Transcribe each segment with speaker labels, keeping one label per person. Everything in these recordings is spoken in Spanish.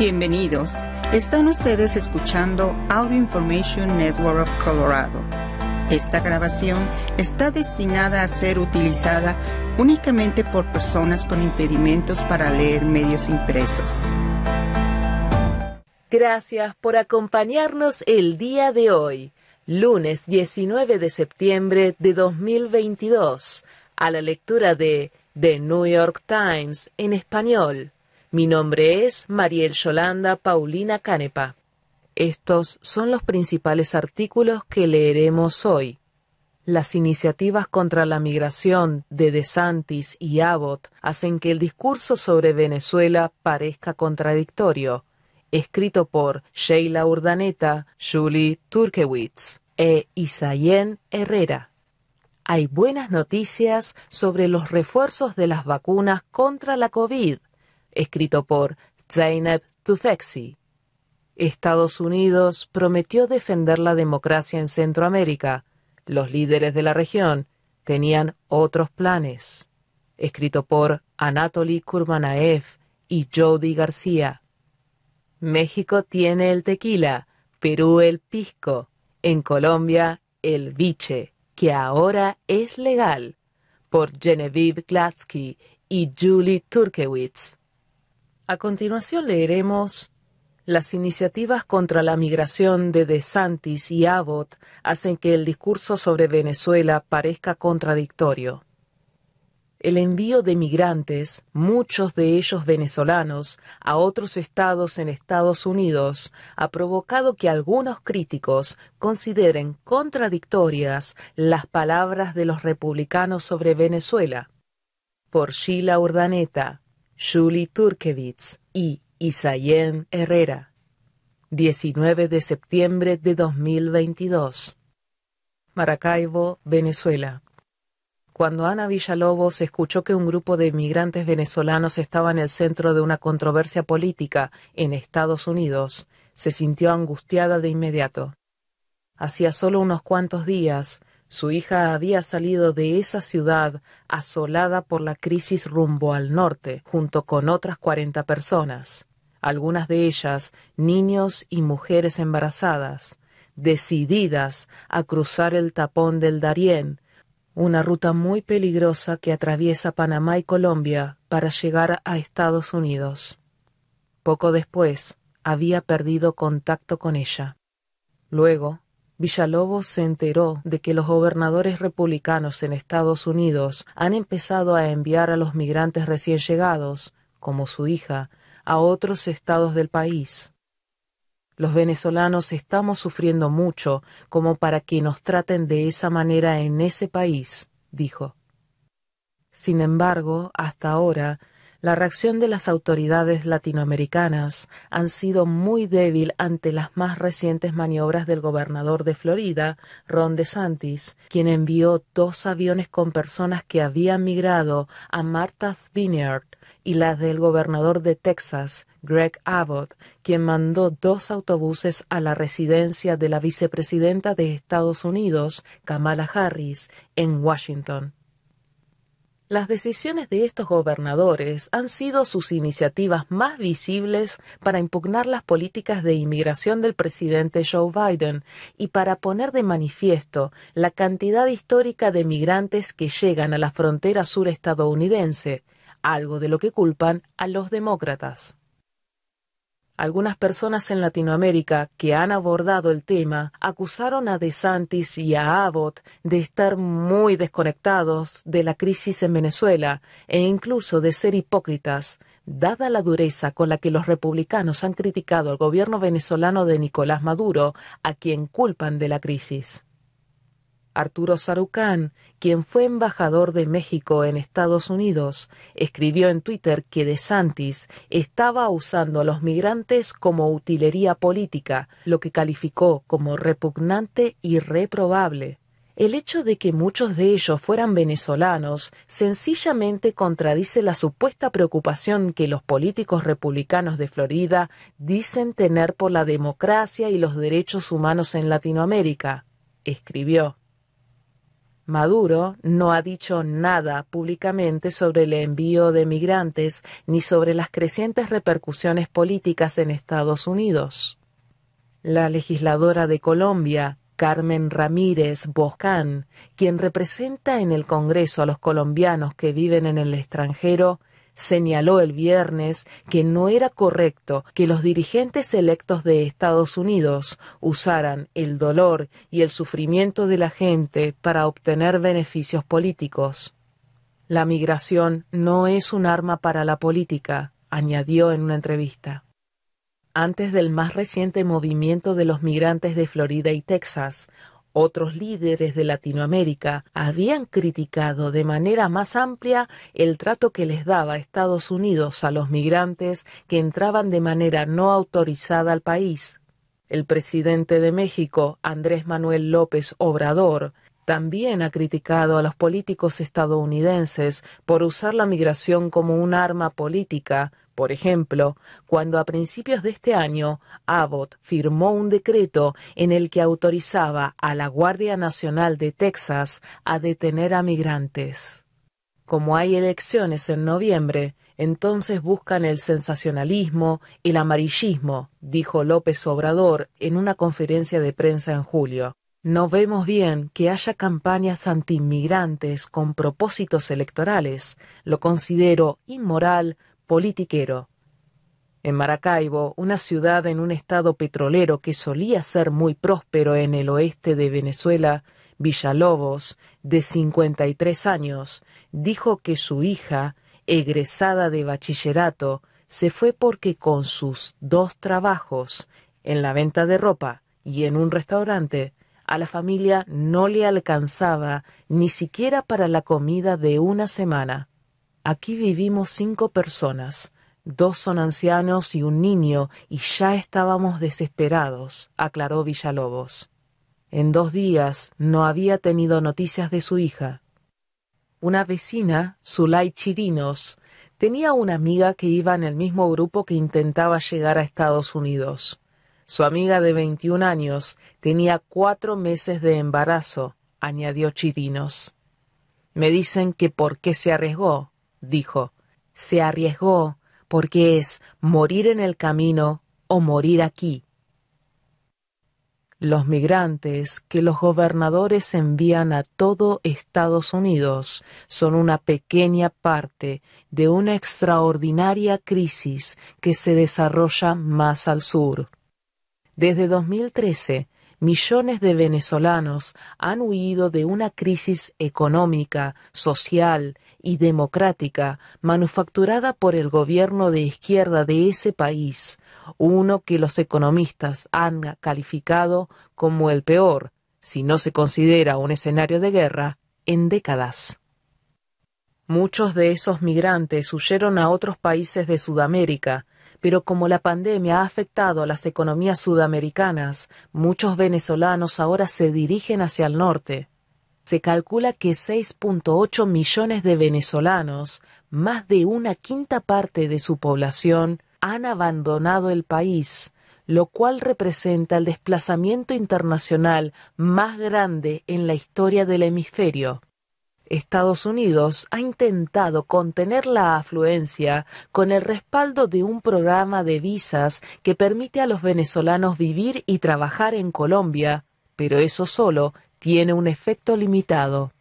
Speaker 1: Bienvenidos. Están ustedes escuchando Audio Information Network of Colorado. Esta grabación está destinada a ser utilizada únicamente por personas con impedimentos para leer medios impresos.
Speaker 2: Gracias por acompañarnos el día de hoy, lunes 19 de septiembre de 2022, a la lectura de The New York Times en español mi nombre es Mariel Yolanda Paulina Canepa. Estos son los principales artículos que leeremos hoy. Las iniciativas contra la migración de DeSantis y Abbott hacen que el discurso sobre Venezuela parezca contradictorio. Escrito por Sheila Urdaneta, Julie Turkewitz e Isayen Herrera. Hay buenas noticias sobre los refuerzos de las vacunas contra la COVID escrito por Zainab Tufekci. Estados Unidos prometió defender la democracia en Centroamérica. Los líderes de la región tenían otros planes. Escrito por Anatoly Kurmanaev y Jody García. México tiene el tequila, Perú el pisco, en Colombia el biche, que ahora es legal, por Genevieve Glatsky y Julie Turkewitz. A continuación leeremos las iniciativas contra la migración de DeSantis y Abbott hacen que el discurso sobre Venezuela parezca contradictorio. El envío de migrantes, muchos de ellos venezolanos, a otros estados en Estados Unidos ha provocado que algunos críticos consideren contradictorias las palabras de los republicanos sobre Venezuela. Por Sheila Urdaneta, Julie Turkevitz y Isayen Herrera. 19 de septiembre de 2022. Maracaibo, Venezuela. Cuando Ana Villalobos escuchó que un grupo de inmigrantes venezolanos estaba en el centro de una controversia política en Estados Unidos, se sintió angustiada de inmediato. Hacía solo unos cuantos días, su hija había salido de esa ciudad asolada por la crisis rumbo al norte, junto con otras cuarenta personas, algunas de ellas niños y mujeres embarazadas, decididas a cruzar el tapón del Darién, una ruta muy peligrosa que atraviesa Panamá y Colombia para llegar a Estados Unidos. Poco después había perdido contacto con ella. Luego, Villalobos se enteró de que los gobernadores republicanos en Estados Unidos han empezado a enviar a los migrantes recién llegados, como su hija, a otros estados del país. Los venezolanos estamos sufriendo mucho como para que nos traten de esa manera en ese país, dijo. Sin embargo, hasta ahora, la reacción de las autoridades latinoamericanas han sido muy débil ante las más recientes maniobras del gobernador de Florida, Ron DeSantis, quien envió dos aviones con personas que habían migrado a Martha's Vineyard y las del gobernador de Texas, Greg Abbott, quien mandó dos autobuses a la residencia de la vicepresidenta de Estados Unidos, Kamala Harris, en Washington. Las decisiones de estos gobernadores han sido sus iniciativas más visibles para impugnar las políticas de inmigración del presidente Joe Biden y para poner de manifiesto la cantidad histórica de migrantes que llegan a la frontera sur estadounidense, algo de lo que culpan a los demócratas. Algunas personas en Latinoamérica que han abordado el tema acusaron a DeSantis y a Abbott de estar muy desconectados de la crisis en Venezuela e incluso de ser hipócritas, dada la dureza con la que los republicanos han criticado al gobierno venezolano de Nicolás Maduro, a quien culpan de la crisis. Arturo Sarucán, quien fue embajador de México en Estados Unidos, escribió en Twitter que De Santis estaba usando a los migrantes como utilería política, lo que calificó como repugnante y reprobable. El hecho de que muchos de ellos fueran venezolanos sencillamente contradice la supuesta preocupación que los políticos republicanos de Florida dicen tener por la democracia y los derechos humanos en Latinoamérica, escribió. Maduro no ha dicho nada públicamente sobre el envío de migrantes ni sobre las crecientes repercusiones políticas en Estados Unidos. La legisladora de Colombia, Carmen Ramírez Boscán, quien representa en el Congreso a los colombianos que viven en el extranjero, señaló el viernes que no era correcto que los dirigentes electos de Estados Unidos usaran el dolor y el sufrimiento de la gente para obtener beneficios políticos. La migración no es un arma para la política, añadió en una entrevista. Antes del más reciente movimiento de los migrantes de Florida y Texas, otros líderes de Latinoamérica habían criticado de manera más amplia el trato que les daba Estados Unidos a los migrantes que entraban de manera no autorizada al país. El presidente de México, Andrés Manuel López Obrador, también ha criticado a los políticos estadounidenses por usar la migración como un arma política por ejemplo, cuando a principios de este año Abbott firmó un decreto en el que autorizaba a la Guardia Nacional de Texas a detener a migrantes. Como hay elecciones en noviembre, entonces buscan el sensacionalismo, el amarillismo, dijo López Obrador en una conferencia de prensa en julio. No vemos bien que haya campañas antiinmigrantes con propósitos electorales. Lo considero inmoral, politiquero. En Maracaibo, una ciudad en un estado petrolero que solía ser muy próspero en el oeste de Venezuela, Villalobos, de 53 años, dijo que su hija, egresada de bachillerato, se fue porque con sus dos trabajos, en la venta de ropa y en un restaurante, a la familia no le alcanzaba ni siquiera para la comida de una semana. Aquí vivimos cinco personas, dos son ancianos y un niño, y ya estábamos desesperados, aclaró Villalobos. En dos días no había tenido noticias de su hija. Una vecina, Zulay Chirinos, tenía una amiga que iba en el mismo grupo que intentaba llegar a Estados Unidos. Su amiga de veintiún años tenía cuatro meses de embarazo, añadió Chirinos. Me dicen que por qué se arriesgó, dijo, se arriesgó porque es morir en el camino o morir aquí. Los migrantes que los gobernadores envían a todo Estados Unidos son una pequeña parte de una extraordinaria crisis que se desarrolla más al sur. Desde 2013, millones de venezolanos han huido de una crisis económica, social y democrática manufacturada por el gobierno de izquierda de ese país, uno que los economistas han calificado como el peor, si no se considera un escenario de guerra, en décadas. Muchos de esos migrantes huyeron a otros países de Sudamérica, pero como la pandemia ha afectado a las economías sudamericanas, muchos venezolanos ahora se dirigen hacia el norte. Se calcula que 6.8 millones de venezolanos, más de una quinta parte de su población, han abandonado el país, lo cual representa el desplazamiento internacional más grande en la historia del hemisferio. Estados Unidos ha intentado contener la afluencia con el respaldo de un programa de visas que permite a los venezolanos vivir y trabajar en Colombia, pero eso solo tiene un efecto limitado.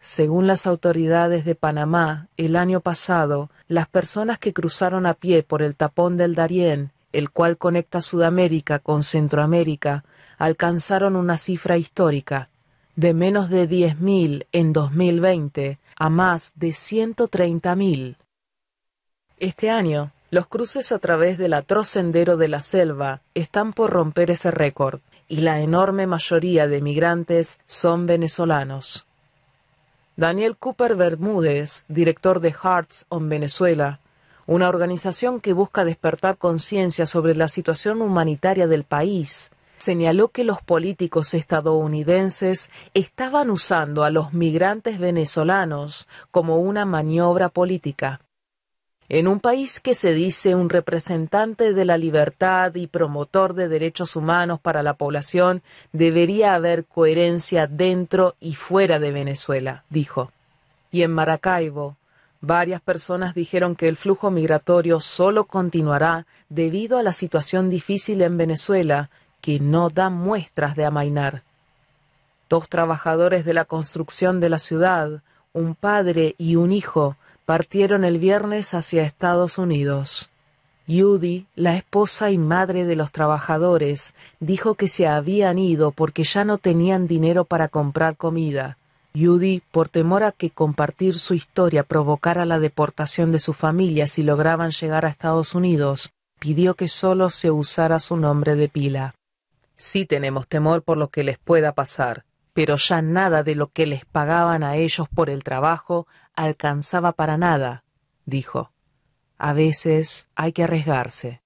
Speaker 2: Según las autoridades de Panamá, el año pasado, las personas que cruzaron a pie por el tapón del Darién, el cual conecta Sudamérica con Centroamérica, alcanzaron una cifra histórica de menos de 10.000 en 2020 a más de 130.000. Este año, los cruces a través del atroz sendero de la selva están por romper ese récord y la enorme mayoría de migrantes son venezolanos. Daniel Cooper Bermúdez, director de Hearts on Venezuela, una organización que busca despertar conciencia sobre la situación humanitaria del país, señaló que los políticos estadounidenses estaban usando a los migrantes venezolanos como una maniobra política. En un país que se dice un representante de la libertad y promotor de derechos humanos para la población, debería haber coherencia dentro y fuera de Venezuela, dijo. Y en Maracaibo, varias personas dijeron que el flujo migratorio solo continuará debido a la situación difícil en Venezuela, que no da muestras de amainar. Dos trabajadores de la construcción de la ciudad, un padre y un hijo, partieron el viernes hacia Estados Unidos. Judy, la esposa y madre de los trabajadores, dijo que se habían ido porque ya no tenían dinero para comprar comida. Judy, por temor a que compartir su historia provocara la deportación de su familia si lograban llegar a Estados Unidos, pidió que solo se usara su nombre de pila. Sí tenemos temor por lo que les pueda pasar, pero ya nada de lo que les pagaban a ellos por el trabajo alcanzaba para nada, dijo. A veces hay que arriesgarse.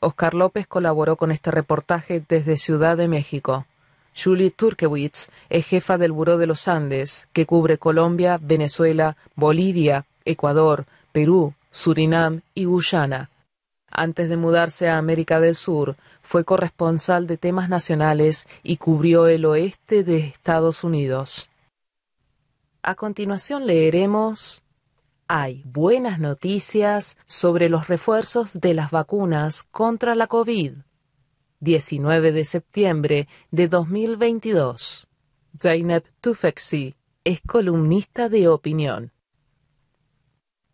Speaker 2: Oscar López colaboró con este reportaje desde Ciudad de México. Julie Turkewitz es jefa del Buró de los Andes, que cubre Colombia, Venezuela, Bolivia, Ecuador, Perú, Surinam y Guyana. Antes de mudarse a América del Sur, fue corresponsal de temas nacionales y cubrió el oeste de Estados Unidos. A continuación leeremos Hay buenas noticias sobre los refuerzos de las vacunas contra la COVID. 19 de septiembre de 2022. Zainab Tufekci es columnista de opinión.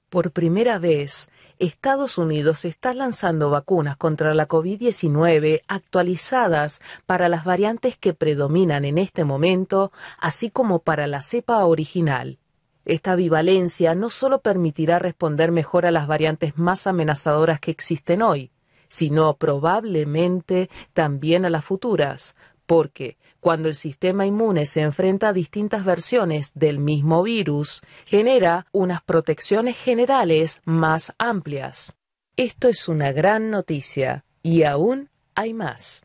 Speaker 2: Por primera vez, Estados Unidos está lanzando vacunas contra la COVID-19 actualizadas para las variantes que predominan en este momento, así como para la cepa original. Esta bivalencia no solo permitirá responder mejor a las variantes más amenazadoras que existen hoy, sino probablemente también a las futuras, porque cuando el sistema inmune se enfrenta a distintas versiones del mismo virus, genera unas protecciones generales más amplias. Esto es una gran noticia y aún hay más.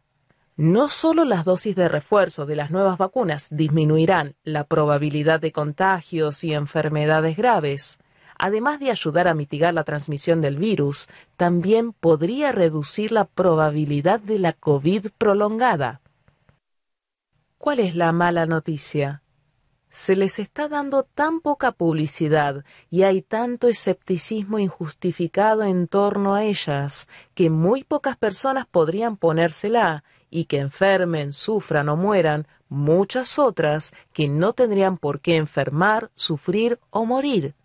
Speaker 2: No solo las dosis de refuerzo de las nuevas vacunas disminuirán la probabilidad de contagios y enfermedades graves, además de ayudar a mitigar la transmisión del virus, también podría reducir la probabilidad de la COVID prolongada. ¿Cuál es la mala noticia? Se les está dando tan poca publicidad y hay tanto escepticismo injustificado en torno a ellas que muy pocas personas podrían ponérsela y que enfermen, sufran o mueran muchas otras que no tendrían por qué enfermar, sufrir o morir.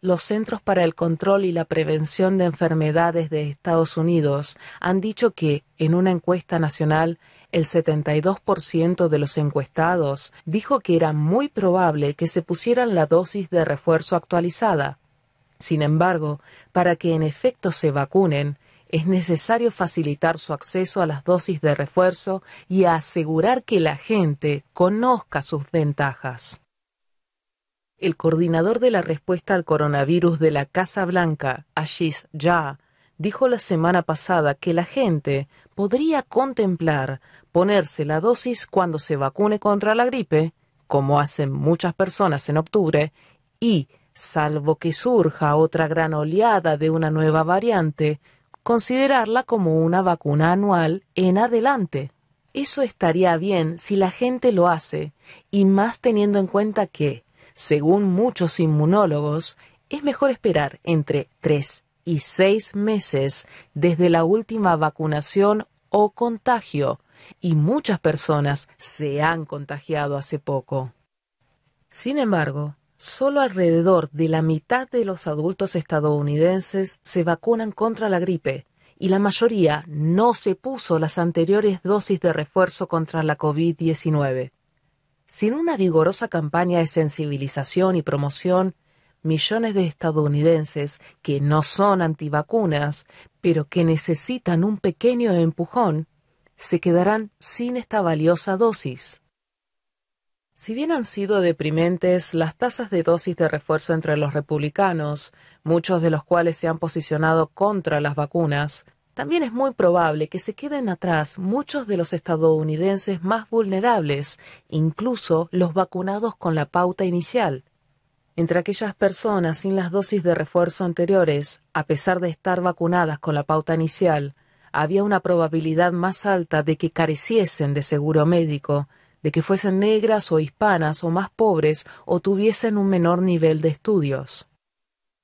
Speaker 2: Los Centros para el Control y la Prevención de Enfermedades de Estados Unidos han dicho que, en una encuesta nacional, el 72% de los encuestados dijo que era muy probable que se pusieran la dosis de refuerzo actualizada. Sin embargo, para que en efecto se vacunen, es necesario facilitar su acceso a las dosis de refuerzo y asegurar que la gente conozca sus ventajas. El coordinador de la respuesta al coronavirus de la Casa Blanca, Ashish Jha, dijo la semana pasada que la gente podría contemplar ponerse la dosis cuando se vacune contra la gripe, como hacen muchas personas en octubre, y, salvo que surja otra gran oleada de una nueva variante, considerarla como una vacuna anual en adelante. Eso estaría bien si la gente lo hace, y más teniendo en cuenta que, según muchos inmunólogos, es mejor esperar entre tres y seis meses desde la última vacunación o contagio, y muchas personas se han contagiado hace poco. Sin embargo, solo alrededor de la mitad de los adultos estadounidenses se vacunan contra la gripe, y la mayoría no se puso las anteriores dosis de refuerzo contra la COVID-19. Sin una vigorosa campaña de sensibilización y promoción, millones de estadounidenses que no son antivacunas, pero que necesitan un pequeño empujón, se quedarán sin esta valiosa dosis. Si bien han sido deprimentes las tasas de dosis de refuerzo entre los republicanos, muchos de los cuales se han posicionado contra las vacunas, también es muy probable que se queden atrás muchos de los estadounidenses más vulnerables, incluso los vacunados con la pauta inicial. Entre aquellas personas sin las dosis de refuerzo anteriores, a pesar de estar vacunadas con la pauta inicial, había una probabilidad más alta de que careciesen de seguro médico, de que fuesen negras o hispanas o más pobres o tuviesen un menor nivel de estudios.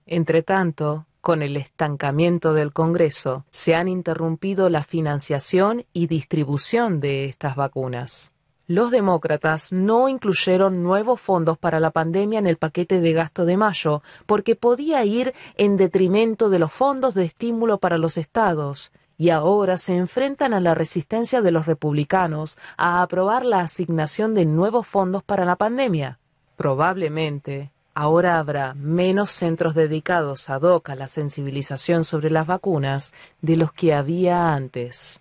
Speaker 2: Entretanto, con el estancamiento del Congreso, se han interrumpido la financiación y distribución de estas vacunas. Los demócratas no incluyeron nuevos fondos para la pandemia en el paquete de gasto de mayo, porque podía ir en detrimento de los fondos de estímulo para los estados, y ahora se enfrentan a la resistencia de los republicanos a aprobar la asignación de nuevos fondos para la pandemia. Probablemente, ahora habrá menos centros dedicados ad hoc a la sensibilización sobre las vacunas de los que había antes.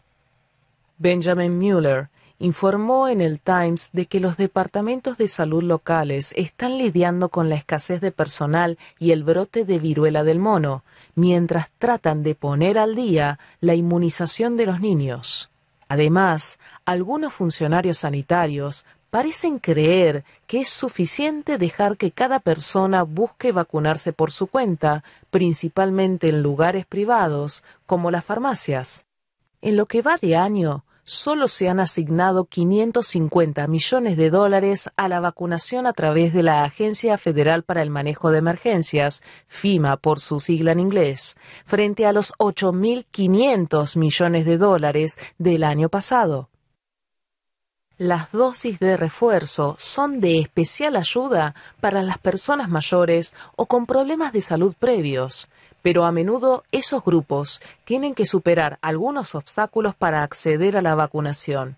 Speaker 2: Benjamin Mueller informó en el Times de que los departamentos de salud locales están lidiando con la escasez de personal y el brote de viruela del mono, mientras tratan de poner al día la inmunización de los niños. Además, algunos funcionarios sanitarios parecen creer que es suficiente dejar que cada persona busque vacunarse por su cuenta, principalmente en lugares privados, como las farmacias. En lo que va de año, solo se han asignado 550 millones de dólares a la vacunación a través de la Agencia Federal para el Manejo de Emergencias, FIMA por su sigla en inglés, frente a los 8.500 millones de dólares del año pasado. Las dosis de refuerzo son de especial ayuda para las personas mayores o con problemas de salud previos, pero a menudo esos grupos tienen que superar algunos obstáculos para acceder a la vacunación.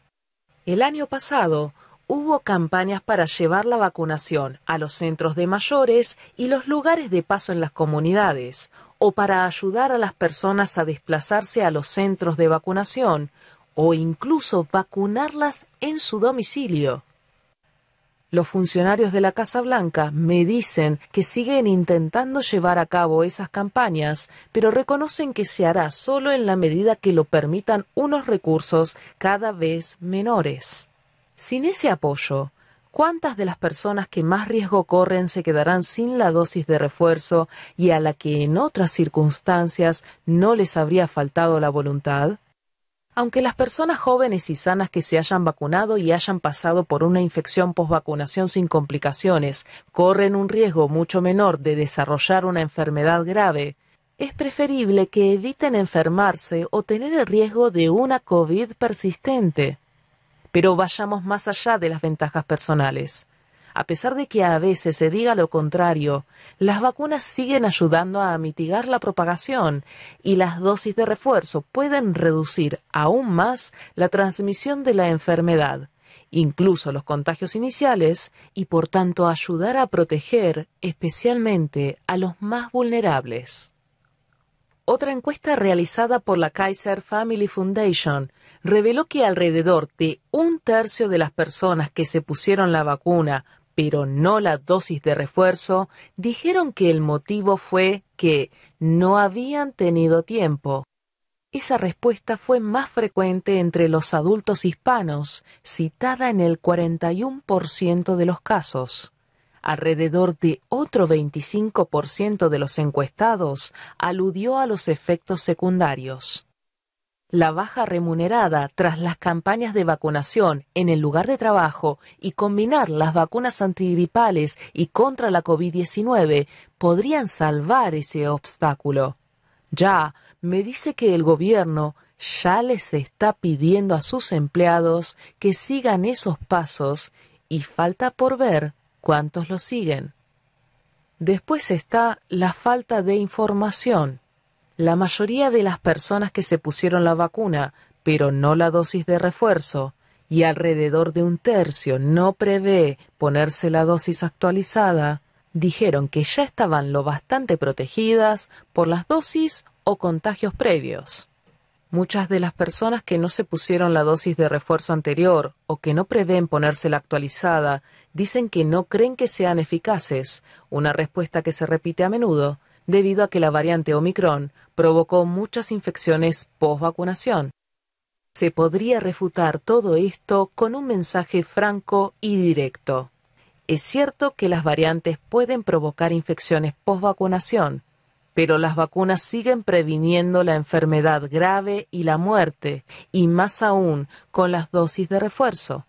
Speaker 2: El año pasado hubo campañas para llevar la vacunación a los centros de mayores y los lugares de paso en las comunidades, o para ayudar a las personas a desplazarse a los centros de vacunación, o incluso vacunarlas en su domicilio. Los funcionarios de la Casa Blanca me dicen que siguen intentando llevar a cabo esas campañas, pero reconocen que se hará solo en la medida que lo permitan unos recursos cada vez menores. Sin ese apoyo, ¿cuántas de las personas que más riesgo corren se quedarán sin la dosis de refuerzo y a la que en otras circunstancias no les habría faltado la voluntad? Aunque las personas jóvenes y sanas que se hayan vacunado y hayan pasado por una infección posvacunación sin complicaciones corren un riesgo mucho menor de desarrollar una enfermedad grave, es preferible que eviten enfermarse o tener el riesgo de una COVID persistente. Pero vayamos más allá de las ventajas personales. A pesar de que a veces se diga lo contrario, las vacunas siguen ayudando a mitigar la propagación y las dosis de refuerzo pueden reducir aún más la transmisión de la enfermedad, incluso los contagios iniciales, y por tanto ayudar a proteger especialmente a los más vulnerables. Otra encuesta realizada por la Kaiser Family Foundation reveló que alrededor de un tercio de las personas que se pusieron la vacuna pero no la dosis de refuerzo, dijeron que el motivo fue que no habían tenido tiempo. Esa respuesta fue más frecuente entre los adultos hispanos, citada en el 41% de los casos. Alrededor de otro 25% de los encuestados aludió a los efectos secundarios la baja remunerada tras las campañas de vacunación en el lugar de trabajo y combinar las vacunas antigripales y contra la COVID-19 podrían salvar ese obstáculo. Ya me dice que el gobierno ya les está pidiendo a sus empleados que sigan esos pasos y falta por ver cuántos lo siguen. Después está la falta de información. La mayoría de las personas que se pusieron la vacuna, pero no la dosis de refuerzo, y alrededor de un tercio no prevé ponerse la dosis actualizada, dijeron que ya estaban lo bastante protegidas por las dosis o contagios previos. Muchas de las personas que no se pusieron la dosis de refuerzo anterior o que no prevén ponerse la actualizada dicen que no creen que sean eficaces, una respuesta que se repite a menudo debido a que la variante Omicron provocó muchas infecciones post-vacunación. Se podría refutar todo esto con un mensaje franco y directo. Es cierto que las variantes pueden provocar infecciones post-vacunación, pero las vacunas siguen previniendo la enfermedad grave y la muerte, y más aún con las dosis de refuerzo.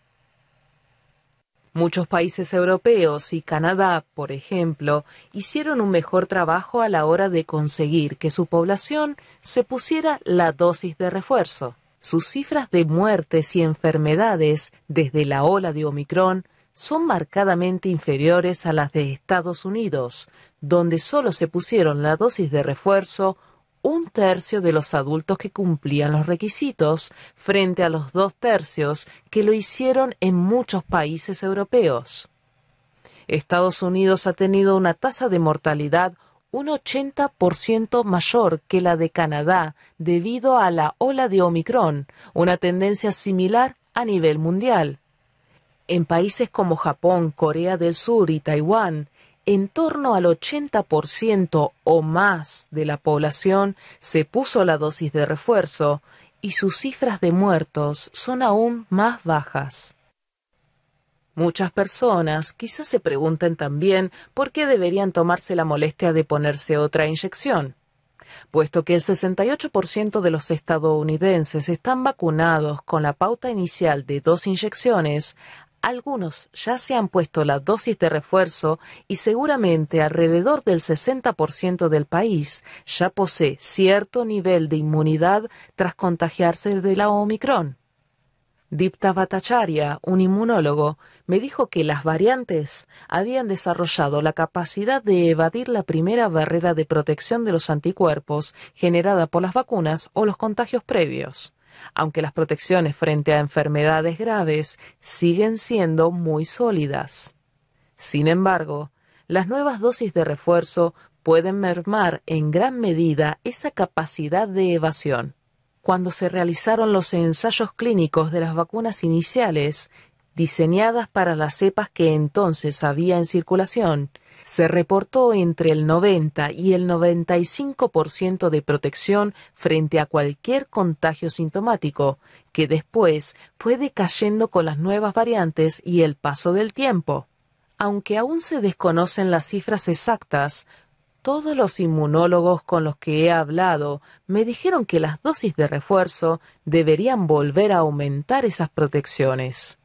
Speaker 2: Muchos países europeos y Canadá, por ejemplo, hicieron un mejor trabajo a la hora de conseguir que su población se pusiera la dosis de refuerzo. Sus cifras de muertes y enfermedades desde la ola de Omicron son marcadamente inferiores a las de Estados Unidos, donde solo se pusieron la dosis de refuerzo un tercio de los adultos que cumplían los requisitos frente a los dos tercios que lo hicieron en muchos países europeos. Estados Unidos ha tenido una tasa de mortalidad un 80% mayor que la de Canadá debido a la ola de Omicron, una tendencia similar a nivel mundial. En países como Japón, Corea del Sur y Taiwán, en torno al 80% o más de la población se puso la dosis de refuerzo y sus cifras de muertos son aún más bajas. Muchas personas quizás se pregunten también por qué deberían tomarse la molestia de ponerse otra inyección. Puesto que el 68% de los estadounidenses están vacunados con la pauta inicial de dos inyecciones, algunos ya se han puesto la dosis de refuerzo y seguramente alrededor del 60% del país ya posee cierto nivel de inmunidad tras contagiarse de la Omicron. Dipta Bhattacharya, un inmunólogo, me dijo que las variantes habían desarrollado la capacidad de evadir la primera barrera de protección de los anticuerpos generada por las vacunas o los contagios previos aunque las protecciones frente a enfermedades graves siguen siendo muy sólidas. Sin embargo, las nuevas dosis de refuerzo pueden mermar en gran medida esa capacidad de evasión. Cuando se realizaron los ensayos clínicos de las vacunas iniciales, diseñadas para las cepas que entonces había en circulación, se reportó entre el 90 y el 95% de protección frente a cualquier contagio sintomático, que después fue decayendo con las nuevas variantes y el paso del tiempo. Aunque aún se desconocen las cifras exactas, todos los inmunólogos con los que he hablado me dijeron que las dosis de refuerzo deberían volver a aumentar esas protecciones.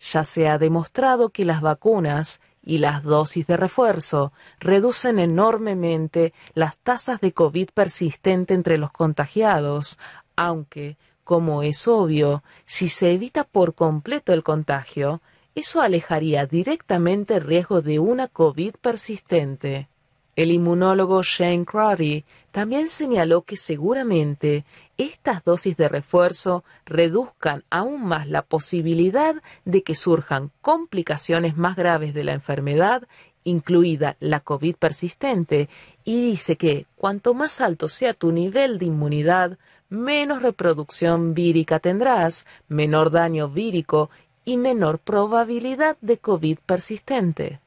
Speaker 2: Ya se ha demostrado que las vacunas y las dosis de refuerzo reducen enormemente las tasas de COVID persistente entre los contagiados, aunque, como es obvio, si se evita por completo el contagio, eso alejaría directamente el riesgo de una COVID persistente. El inmunólogo Shane Crowdy también señaló que seguramente estas dosis de refuerzo reduzcan aún más la posibilidad de que surjan complicaciones más graves de la enfermedad, incluida la COVID persistente, y dice que cuanto más alto sea tu nivel de inmunidad, menos reproducción vírica tendrás, menor daño vírico y menor probabilidad de COVID persistente.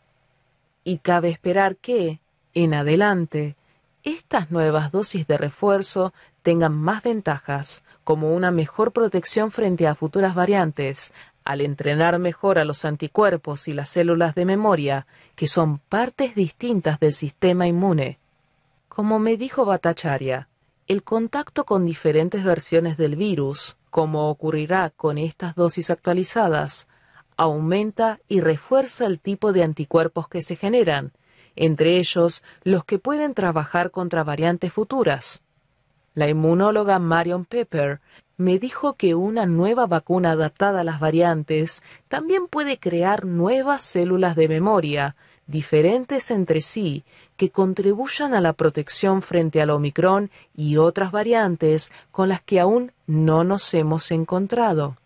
Speaker 2: Y cabe esperar que, en adelante, estas nuevas dosis de refuerzo tengan más ventajas, como una mejor protección frente a futuras variantes, al entrenar mejor a los anticuerpos y las células de memoria, que son partes distintas del sistema inmune. Como me dijo Bhattacharya, el contacto con diferentes versiones del virus, como ocurrirá con estas dosis actualizadas, aumenta y refuerza el tipo de anticuerpos que se generan, entre ellos los que pueden trabajar contra variantes futuras. La inmunóloga Marion Pepper me dijo que una nueva vacuna adaptada a las variantes también puede crear nuevas células de memoria, diferentes entre sí, que contribuyan a la protección frente al Omicron y otras variantes con las que aún no nos hemos encontrado.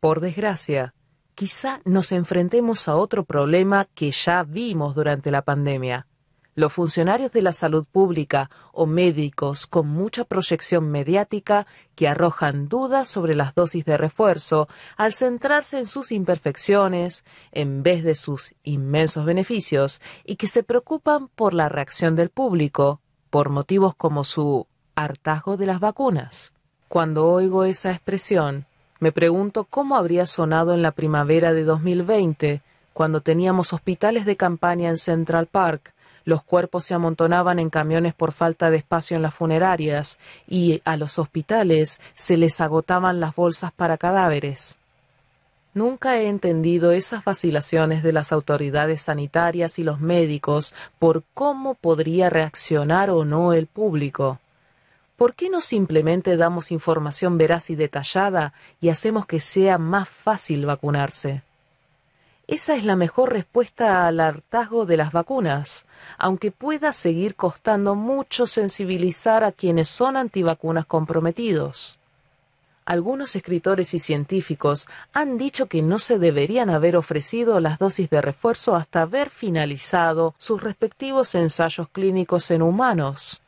Speaker 2: Por desgracia, quizá nos enfrentemos a otro problema que ya vimos durante la pandemia. Los funcionarios de la salud pública o médicos con mucha proyección mediática que arrojan dudas sobre las dosis de refuerzo al centrarse en sus imperfecciones en vez de sus inmensos beneficios y que se preocupan por la reacción del público por motivos como su hartazgo de las vacunas. Cuando oigo esa expresión, me pregunto cómo habría sonado en la primavera de 2020, cuando teníamos hospitales de campaña en Central Park, los cuerpos se amontonaban en camiones por falta de espacio en las funerarias y a los hospitales se les agotaban las bolsas para cadáveres. Nunca he entendido esas vacilaciones de las autoridades sanitarias y los médicos por cómo podría reaccionar o no el público. ¿Por qué no simplemente damos información veraz y detallada y hacemos que sea más fácil vacunarse? Esa es la mejor respuesta al hartazgo de las vacunas, aunque pueda seguir costando mucho sensibilizar a quienes son antivacunas comprometidos. Algunos escritores y científicos han dicho que no se deberían haber ofrecido las dosis de refuerzo hasta haber finalizado sus respectivos ensayos clínicos en humanos.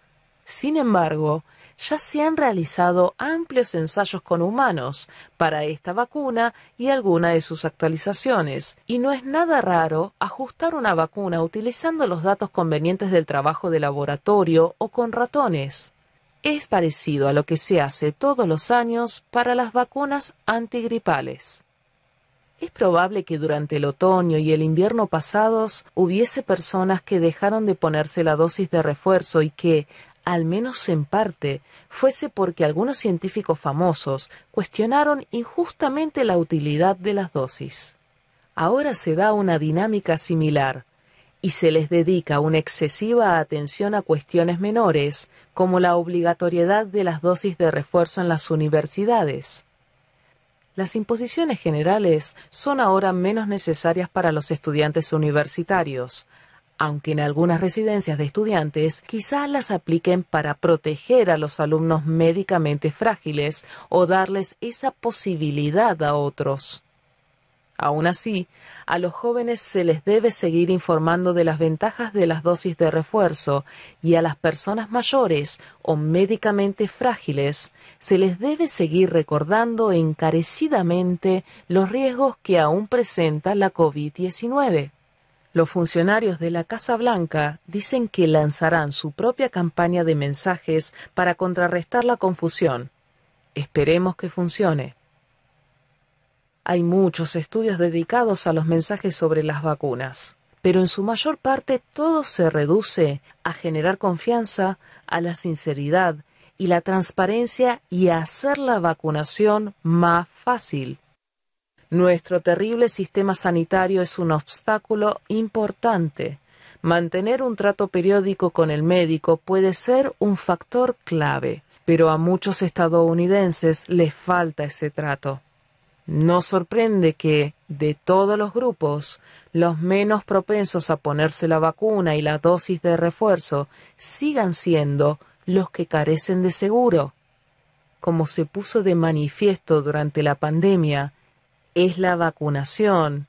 Speaker 2: Sin embargo, ya se han realizado amplios ensayos con humanos para esta vacuna y alguna de sus actualizaciones, y no es nada raro ajustar una vacuna utilizando los datos convenientes del trabajo de laboratorio o con ratones. Es parecido a lo que se hace todos los años para las vacunas antigripales. Es probable que durante el otoño y el invierno pasados hubiese personas que dejaron de ponerse la dosis de refuerzo y que, al menos en parte, fuese porque algunos científicos famosos cuestionaron injustamente la utilidad de las dosis. Ahora se da una dinámica similar, y se les dedica una excesiva atención a cuestiones menores, como la obligatoriedad de las dosis de refuerzo en las universidades. Las imposiciones generales son ahora menos necesarias para los estudiantes universitarios, aunque en algunas residencias de estudiantes quizás las apliquen para proteger a los alumnos médicamente frágiles o darles esa posibilidad a otros. Aún así, a los jóvenes se les debe seguir informando de las ventajas de las dosis de refuerzo y a las personas mayores o médicamente frágiles se les debe seguir recordando encarecidamente los riesgos que aún presenta la COVID-19. Los funcionarios de la Casa Blanca dicen que lanzarán su propia campaña de mensajes para contrarrestar la confusión. Esperemos que funcione. Hay muchos estudios dedicados a los mensajes sobre las vacunas, pero en su mayor parte todo se reduce a generar confianza, a la sinceridad y la transparencia y a hacer la vacunación más fácil. Nuestro terrible sistema sanitario es un obstáculo importante. Mantener un trato periódico con el médico puede ser un factor clave, pero a muchos estadounidenses les falta ese trato. No sorprende que, de todos los grupos, los menos propensos a ponerse la vacuna y la dosis de refuerzo sigan siendo los que carecen de seguro. Como se puso de manifiesto durante la pandemia, es la vacunación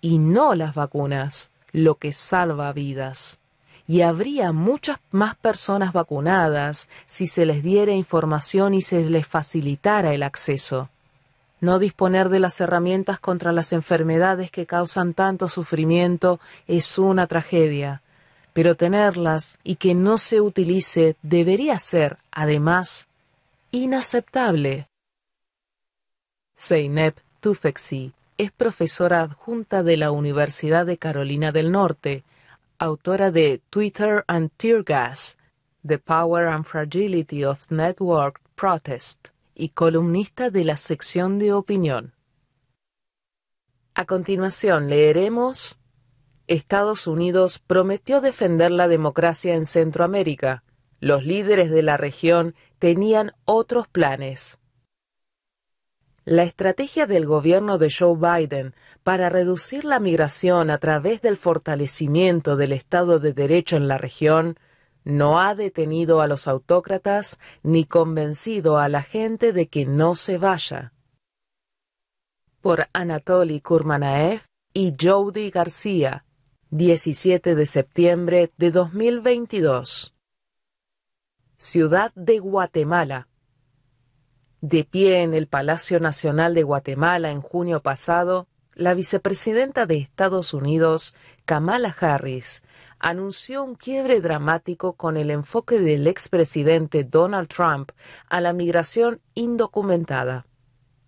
Speaker 2: y no las vacunas lo que salva vidas. Y habría muchas más personas vacunadas si se les diera información y se les facilitara el acceso. No disponer de las herramientas contra las enfermedades que causan tanto sufrimiento es una tragedia, pero tenerlas y que no se utilice debería ser, además, inaceptable. Zeynep Tufekci es profesora adjunta de la Universidad de Carolina del Norte, autora de Twitter and Tear Gas, The Power and Fragility of Network Protest y columnista de la sección de opinión. A continuación leeremos Estados Unidos prometió defender la democracia en Centroamérica. Los líderes de la región tenían otros planes. La estrategia del gobierno de Joe Biden para reducir la migración a través del fortalecimiento del Estado de Derecho en la región no ha detenido a los autócratas ni convencido a la gente de que no se vaya. Por Anatoly Kurmanaev y Jody García, 17 de septiembre de 2022. Ciudad de Guatemala, de pie en el Palacio Nacional de Guatemala en junio pasado, la vicepresidenta de Estados Unidos, Kamala Harris, anunció un quiebre dramático con el enfoque del expresidente Donald Trump a la migración indocumentada.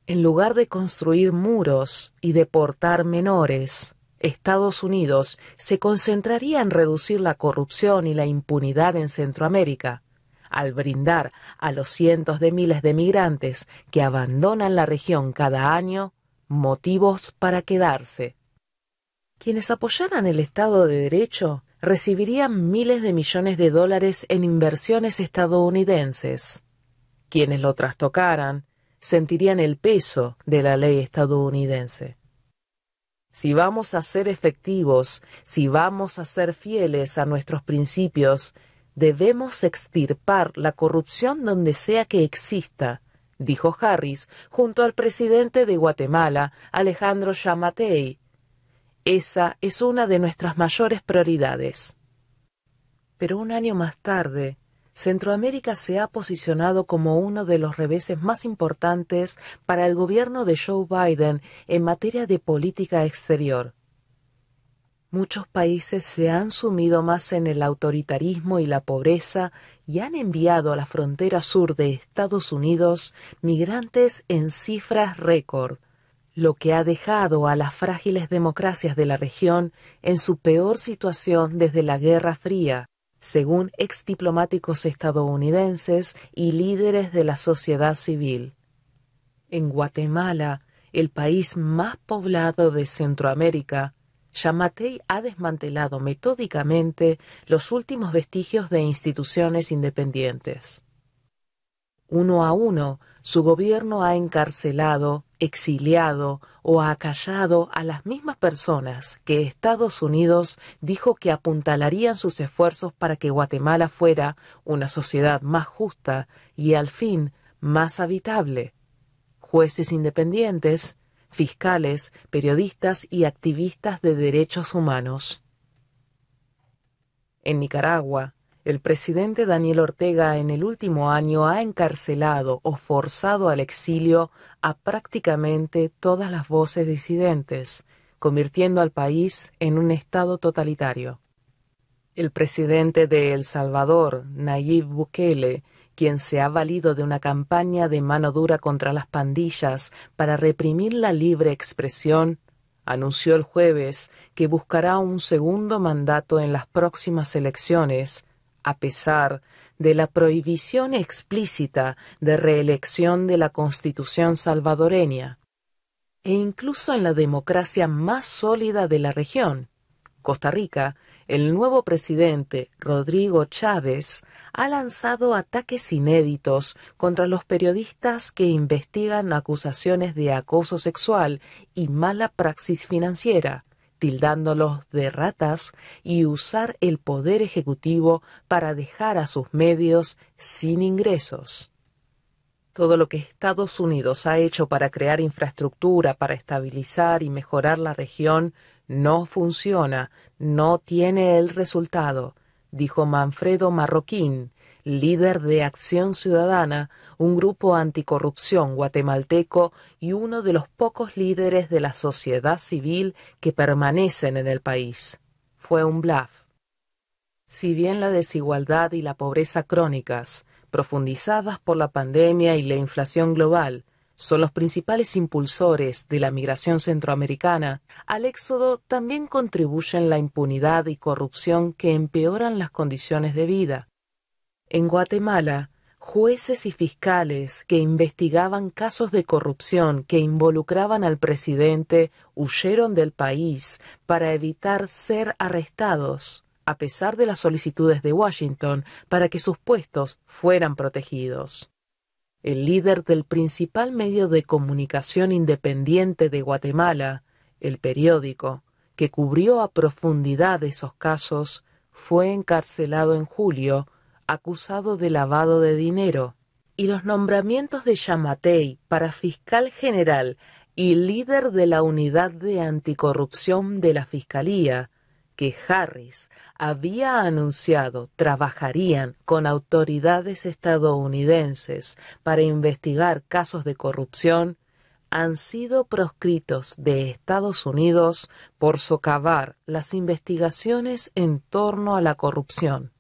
Speaker 2: En lugar de construir muros y deportar menores, Estados Unidos se concentraría en reducir la corrupción y la impunidad en Centroamérica, al brindar a los cientos de miles de migrantes que abandonan la región cada año motivos para quedarse. Quienes apoyaran el Estado de Derecho recibirían miles de millones de dólares en inversiones estadounidenses. Quienes lo trastocaran sentirían el peso de la ley estadounidense. Si vamos a ser efectivos, si vamos a ser fieles a nuestros principios, debemos extirpar la corrupción donde sea que exista, dijo Harris junto al presidente de Guatemala, Alejandro Yamatei. Esa es una de nuestras mayores prioridades. Pero un año más tarde, Centroamérica se ha posicionado como uno de los reveses más importantes para el gobierno de Joe Biden en materia de política exterior. Muchos países se han sumido más en el autoritarismo y la pobreza y han enviado a la frontera sur de Estados Unidos migrantes en cifras récord, lo que ha dejado a las frágiles democracias de la región en su peor situación desde la Guerra Fría según ex diplomáticos estadounidenses y líderes de la sociedad civil. En Guatemala, el país más poblado de Centroamérica, Yamatei ha desmantelado metódicamente los últimos vestigios de instituciones independientes. Uno a uno, su gobierno ha encarcelado, exiliado o acallado a las mismas personas que Estados Unidos dijo que apuntalarían sus esfuerzos para que Guatemala fuera una sociedad más justa y al fin más habitable. Jueces independientes, fiscales, periodistas y activistas de derechos humanos. En Nicaragua, el presidente Daniel Ortega en el último año ha encarcelado o forzado al exilio a prácticamente todas las voces disidentes, convirtiendo al país en un estado totalitario. El presidente de El Salvador, Nayib Bukele, quien se ha valido de una campaña de mano dura contra las pandillas para reprimir la libre expresión, anunció el jueves que buscará un segundo mandato en las próximas elecciones a pesar de la prohibición explícita de reelección de la Constitución salvadoreña, e incluso en la democracia más sólida de la región, Costa Rica, el nuevo presidente, Rodrigo Chávez, ha lanzado ataques inéditos contra los periodistas que investigan acusaciones de acoso sexual y mala praxis financiera, tildándolos de ratas y usar el poder ejecutivo para dejar a sus medios sin ingresos. Todo lo que Estados Unidos ha hecho para crear infraestructura, para estabilizar y mejorar la región, no funciona, no tiene el resultado, dijo Manfredo Marroquín, líder de Acción Ciudadana, un grupo anticorrupción guatemalteco y uno de los pocos líderes de la sociedad civil que permanecen en el país. Fue un bluff. Si bien la desigualdad y la pobreza crónicas, profundizadas por la pandemia y la inflación global, son los principales impulsores de la migración centroamericana, al éxodo también contribuyen la impunidad y corrupción que empeoran las condiciones de vida. En Guatemala, jueces y fiscales que investigaban casos de corrupción que involucraban al presidente huyeron del país para evitar ser arrestados, a pesar de las solicitudes de Washington para que sus puestos fueran protegidos. El líder del principal medio de comunicación independiente de Guatemala, el periódico, que cubrió a profundidad esos casos, fue encarcelado en julio acusado de lavado de dinero, y los nombramientos de Yamatei para fiscal general y líder de la unidad de anticorrupción de la Fiscalía, que Harris había anunciado trabajarían con autoridades estadounidenses para investigar casos de corrupción, han sido proscritos de Estados Unidos por socavar las investigaciones en torno a la corrupción.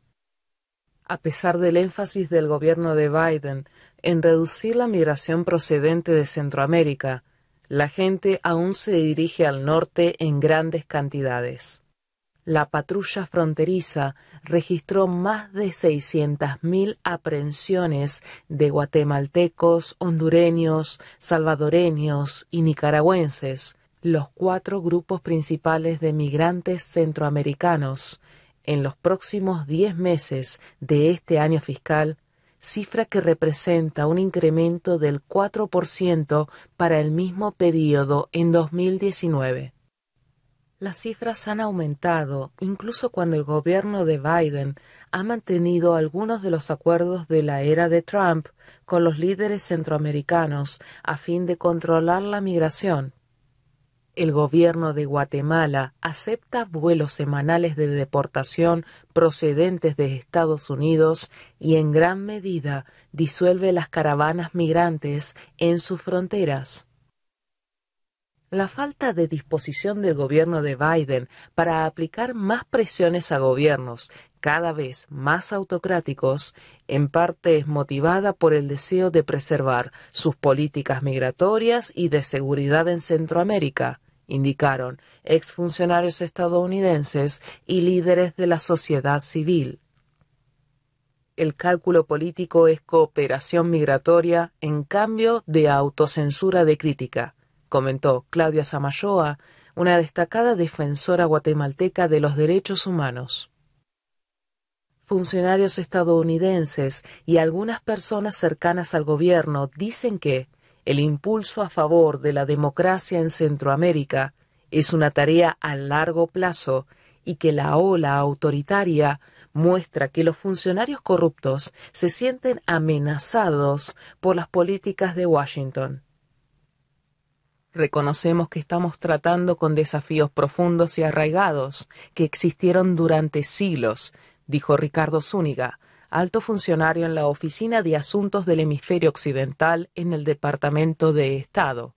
Speaker 2: A pesar del énfasis del gobierno de Biden en reducir la migración procedente de Centroamérica, La gente aún se dirige al norte en grandes cantidades. La patrulla fronteriza registró más de 600.000 aprehensiones de guatemaltecos, hondureños, salvadoreños y nicaragüenses, los cuatro grupos principales de migrantes centroamericanos, en los próximos diez meses de este año fiscal, cifra que representa un incremento del 4% para el mismo periodo en 2019. Las cifras han aumentado incluso cuando el gobierno de Biden ha mantenido algunos de los acuerdos de la era de Trump con los líderes centroamericanos a fin de controlar la migración. El gobierno de Guatemala acepta vuelos semanales de deportación procedentes de Estados Unidos y en gran medida disuelve las caravanas migrantes en sus fronteras. La falta de disposición del gobierno de Biden para aplicar más presiones a gobiernos cada vez más autocráticos, en parte es motivada por el deseo de preservar sus políticas migratorias y de seguridad en Centroamérica, indicaron exfuncionarios estadounidenses y líderes de la sociedad civil. El cálculo político es cooperación migratoria en cambio de autocensura de crítica comentó Claudia Samayoa, una destacada defensora guatemalteca de los derechos humanos. Funcionarios estadounidenses y algunas personas cercanas al gobierno dicen que el impulso a favor de la democracia en Centroamérica es una tarea a largo plazo y que la ola autoritaria muestra que los funcionarios corruptos se sienten amenazados por las políticas de Washington. Reconocemos que estamos tratando con desafíos profundos y arraigados que existieron durante siglos, dijo Ricardo Zúñiga, alto funcionario en la Oficina de Asuntos del Hemisferio Occidental en el Departamento de Estado.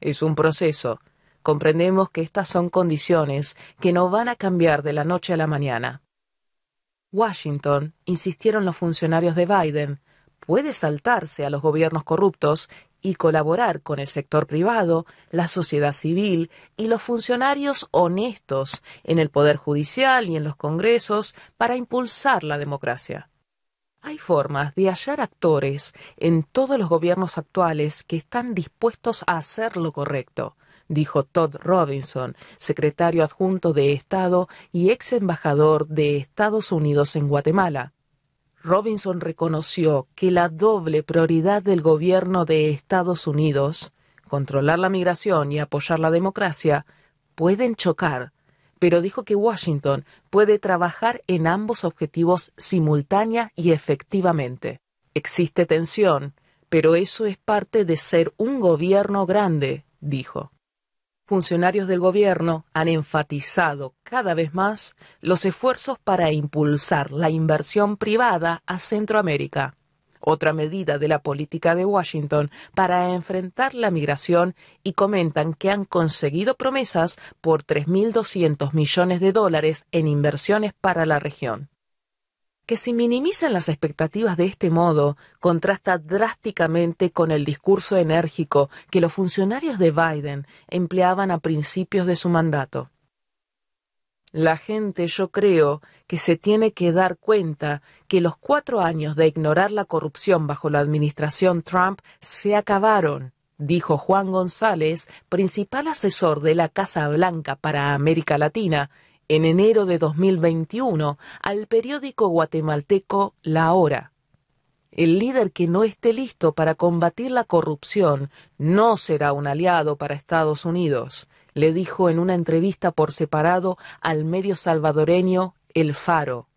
Speaker 2: Es un proceso. Comprendemos que estas son condiciones que no van a cambiar de la noche a la mañana. Washington, insistieron los funcionarios de Biden, puede saltarse a los gobiernos corruptos y colaborar con el sector privado, la sociedad civil y los funcionarios honestos en el Poder Judicial y en los Congresos para impulsar la democracia. Hay formas de hallar actores en todos los gobiernos actuales que están dispuestos a hacer lo correcto, dijo Todd Robinson, secretario adjunto de Estado y ex embajador de Estados Unidos en Guatemala. Robinson reconoció que la doble prioridad del gobierno de Estados Unidos, controlar la migración y apoyar la democracia, pueden chocar, pero dijo que Washington puede trabajar en ambos objetivos simultánea y efectivamente. Existe tensión, pero eso es parte de ser un gobierno grande, dijo funcionarios del gobierno han enfatizado cada vez más los esfuerzos para impulsar la inversión privada a Centroamérica, otra medida de la política de Washington para enfrentar la migración y comentan que han conseguido promesas por 3.200 millones de dólares en inversiones para la región que si minimizan las expectativas de este modo contrasta drásticamente con el discurso enérgico que los funcionarios de Biden empleaban a principios de su mandato. La gente, yo creo, que se tiene que dar cuenta que los cuatro años de ignorar la corrupción bajo la administración Trump se acabaron, dijo Juan González, principal asesor de la Casa Blanca para América Latina en enero de 2021 al periódico guatemalteco La Hora. El líder que no esté listo para combatir la corrupción no será un aliado para Estados Unidos, le dijo en una entrevista por separado al medio salvadoreño El Faro.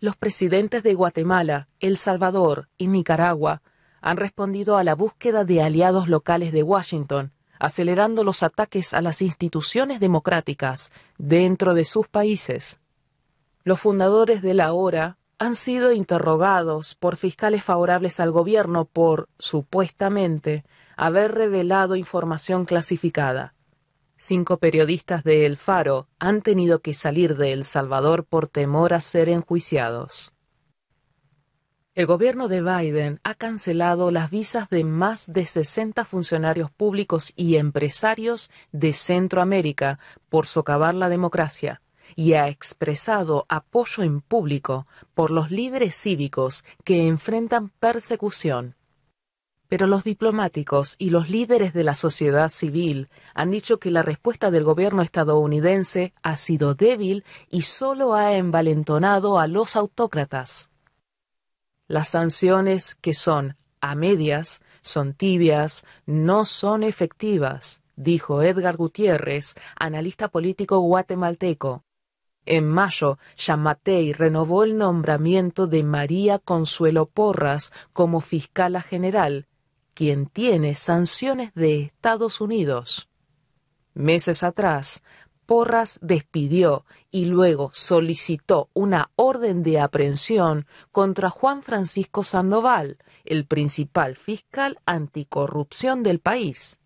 Speaker 2: Los presidentes de Guatemala, El Salvador y Nicaragua han respondido a la búsqueda de aliados locales de Washington acelerando los ataques a las instituciones democráticas dentro de sus países. Los fundadores de la hora han sido interrogados por fiscales favorables al gobierno por, supuestamente, haber revelado información clasificada. Cinco periodistas de El Faro han tenido que salir de El Salvador por temor a ser enjuiciados. El gobierno de Biden ha cancelado las visas de más de 60 funcionarios públicos y empresarios de Centroamérica por socavar la democracia y ha expresado apoyo en público por los líderes cívicos que enfrentan persecución. Pero los diplomáticos y los líderes de la sociedad civil han dicho que la respuesta del gobierno estadounidense ha sido débil y solo ha envalentonado a los autócratas. Las sanciones que son a medias, son tibias, no son efectivas, dijo Edgar Gutiérrez, analista político guatemalteco. En mayo, Yamatei renovó el nombramiento de María Consuelo Porras como fiscala general, quien tiene sanciones de Estados Unidos. Meses atrás, Porras despidió y luego solicitó una orden de aprehensión contra Juan Francisco Sandoval, el principal fiscal anticorrupción del país.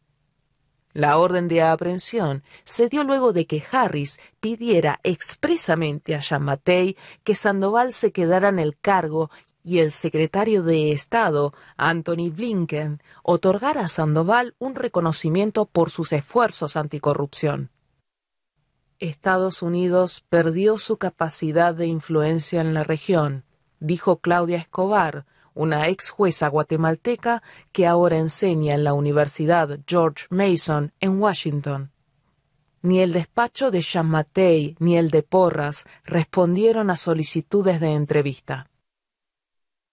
Speaker 2: La orden de aprehensión se dio luego de que Harris pidiera expresamente a Yamatei que Sandoval se quedara en el cargo y el secretario de Estado, Anthony Blinken, otorgara a Sandoval un reconocimiento por sus esfuerzos anticorrupción. Estados Unidos perdió su capacidad de influencia en la región, dijo Claudia Escobar, una ex jueza guatemalteca que ahora enseña en la Universidad George Mason en Washington. Ni el despacho de Jean Matei ni el de Porras respondieron a solicitudes de entrevista.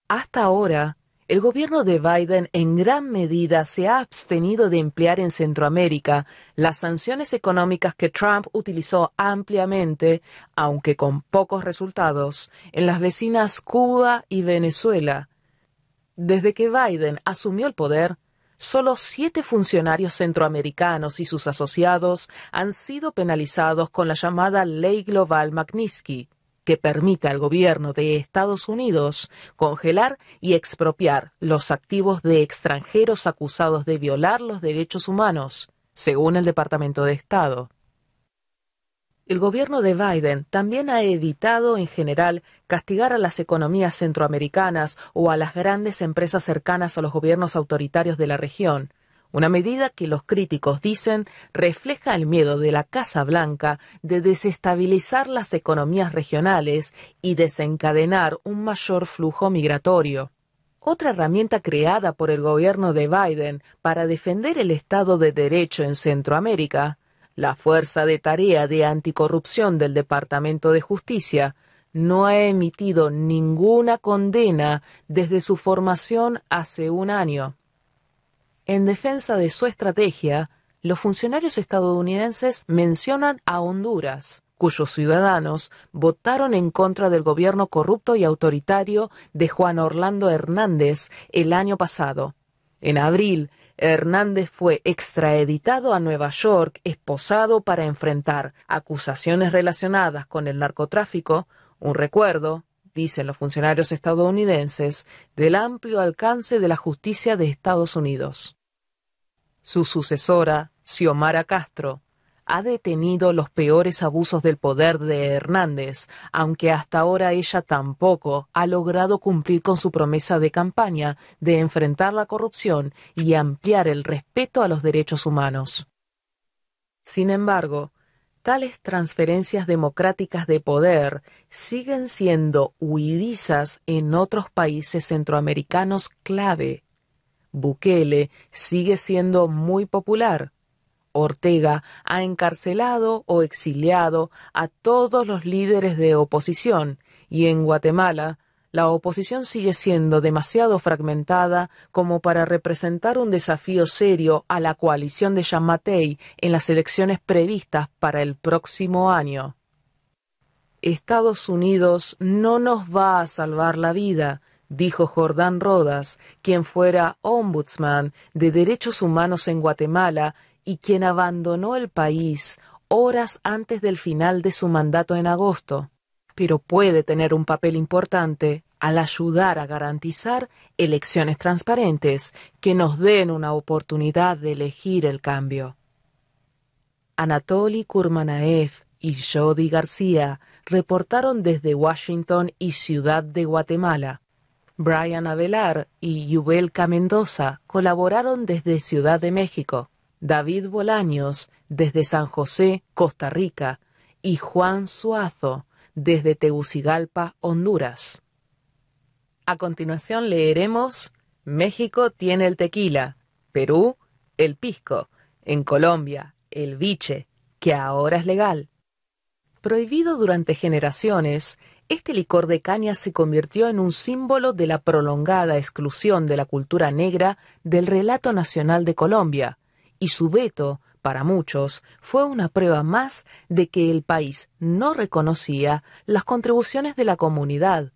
Speaker 2: Hasta ahora, el gobierno de Biden en gran medida se ha abstenido de emplear en Centroamérica las sanciones económicas que Trump utilizó ampliamente, aunque con pocos resultados, en las vecinas Cuba y Venezuela. Desde que Biden asumió el poder, solo siete funcionarios centroamericanos y sus asociados han sido penalizados con la llamada Ley Global Magnitsky que permite al gobierno de Estados Unidos congelar y expropiar los activos de extranjeros acusados de violar los derechos humanos, según el Departamento de Estado. El gobierno de Biden también ha evitado en general castigar a las economías centroamericanas o a las grandes empresas cercanas a los gobiernos autoritarios de la región, una medida que los críticos dicen refleja el miedo de la Casa Blanca de desestabilizar las economías regionales y desencadenar un mayor flujo migratorio. Otra herramienta creada por el gobierno de Biden para defender el Estado de Derecho en Centroamérica, la Fuerza de Tarea de Anticorrupción del Departamento de Justicia, no ha emitido ninguna condena desde su formación hace un año. En defensa de su estrategia, los funcionarios estadounidenses mencionan a Honduras, cuyos ciudadanos votaron en contra del gobierno corrupto y autoritario de Juan Orlando Hernández el año pasado. En abril, Hernández fue extraeditado a Nueva York, esposado para enfrentar acusaciones relacionadas con el narcotráfico, un recuerdo, dicen los funcionarios estadounidenses, del amplio alcance de la justicia de Estados Unidos. Su sucesora, Xiomara Castro, ha detenido los peores abusos del poder de Hernández, aunque hasta ahora ella tampoco ha logrado cumplir con su promesa de campaña de enfrentar la corrupción y ampliar el respeto a los derechos humanos. Sin embargo, tales transferencias democráticas de poder siguen siendo huidizas en otros países centroamericanos clave Bukele sigue siendo muy popular. Ortega ha encarcelado o exiliado a todos los líderes de oposición y en Guatemala la oposición sigue siendo demasiado fragmentada como para representar un desafío serio a la coalición de Yamatei en las elecciones previstas para el próximo año. Estados Unidos no nos va a salvar la vida, dijo Jordán Rodas, quien fuera ombudsman de derechos humanos en Guatemala y quien abandonó el país horas antes del final de su mandato en agosto, pero puede tener un papel importante al ayudar a garantizar elecciones transparentes que nos den una oportunidad de elegir el cambio. Anatoly Kurmanaev y Jody García reportaron desde Washington y Ciudad de Guatemala. Brian Avelar y Yubelka Mendoza colaboraron desde Ciudad de México, David Bolaños desde San José, Costa Rica, y Juan Suazo desde Tegucigalpa, Honduras. A continuación leeremos México tiene el tequila, Perú el pisco, en Colombia el biche, que ahora es legal. Prohibido durante generaciones, este licor de caña se convirtió en un símbolo de la prolongada exclusión de la cultura negra del relato nacional de Colombia, y su veto, para muchos, fue una prueba más de que el país no reconocía las contribuciones de la comunidad.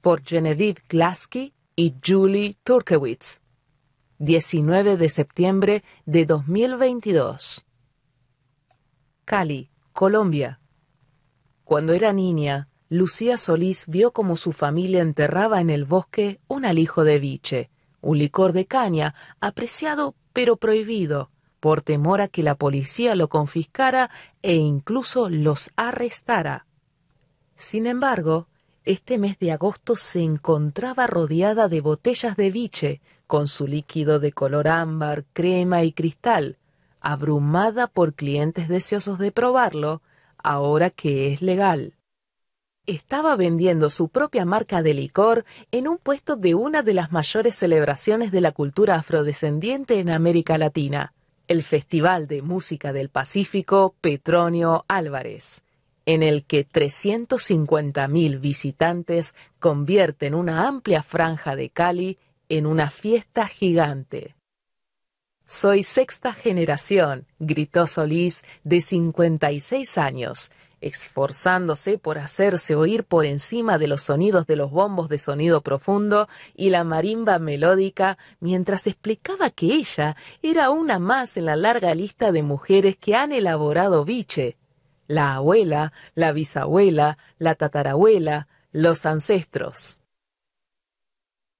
Speaker 2: Por Genevieve Glaski y Julie Turkewitz. 19 de septiembre de 2022. Cali, Colombia. Cuando era niña, Lucía Solís vio como su familia enterraba en el bosque un alijo de biche, un licor de caña, apreciado pero prohibido, por temor a que la policía lo confiscara e incluso los arrestara. Sin embargo, este mes de agosto se encontraba rodeada de botellas de biche, con su líquido de color ámbar, crema y cristal, abrumada por clientes deseosos de probarlo, ahora que es legal estaba vendiendo su propia marca de licor en un puesto de una de las mayores celebraciones de la cultura afrodescendiente en América Latina, el Festival de Música del Pacífico Petronio Álvarez, en el que 350.000 visitantes convierten una amplia franja de Cali en una fiesta gigante. Soy sexta generación, gritó Solís, de 56 años, esforzándose por hacerse oír por encima de los sonidos de los bombos de sonido profundo y la marimba melódica, mientras explicaba que ella era una más en la larga lista de mujeres que han elaborado biche. La abuela, la bisabuela, la tatarabuela, los ancestros.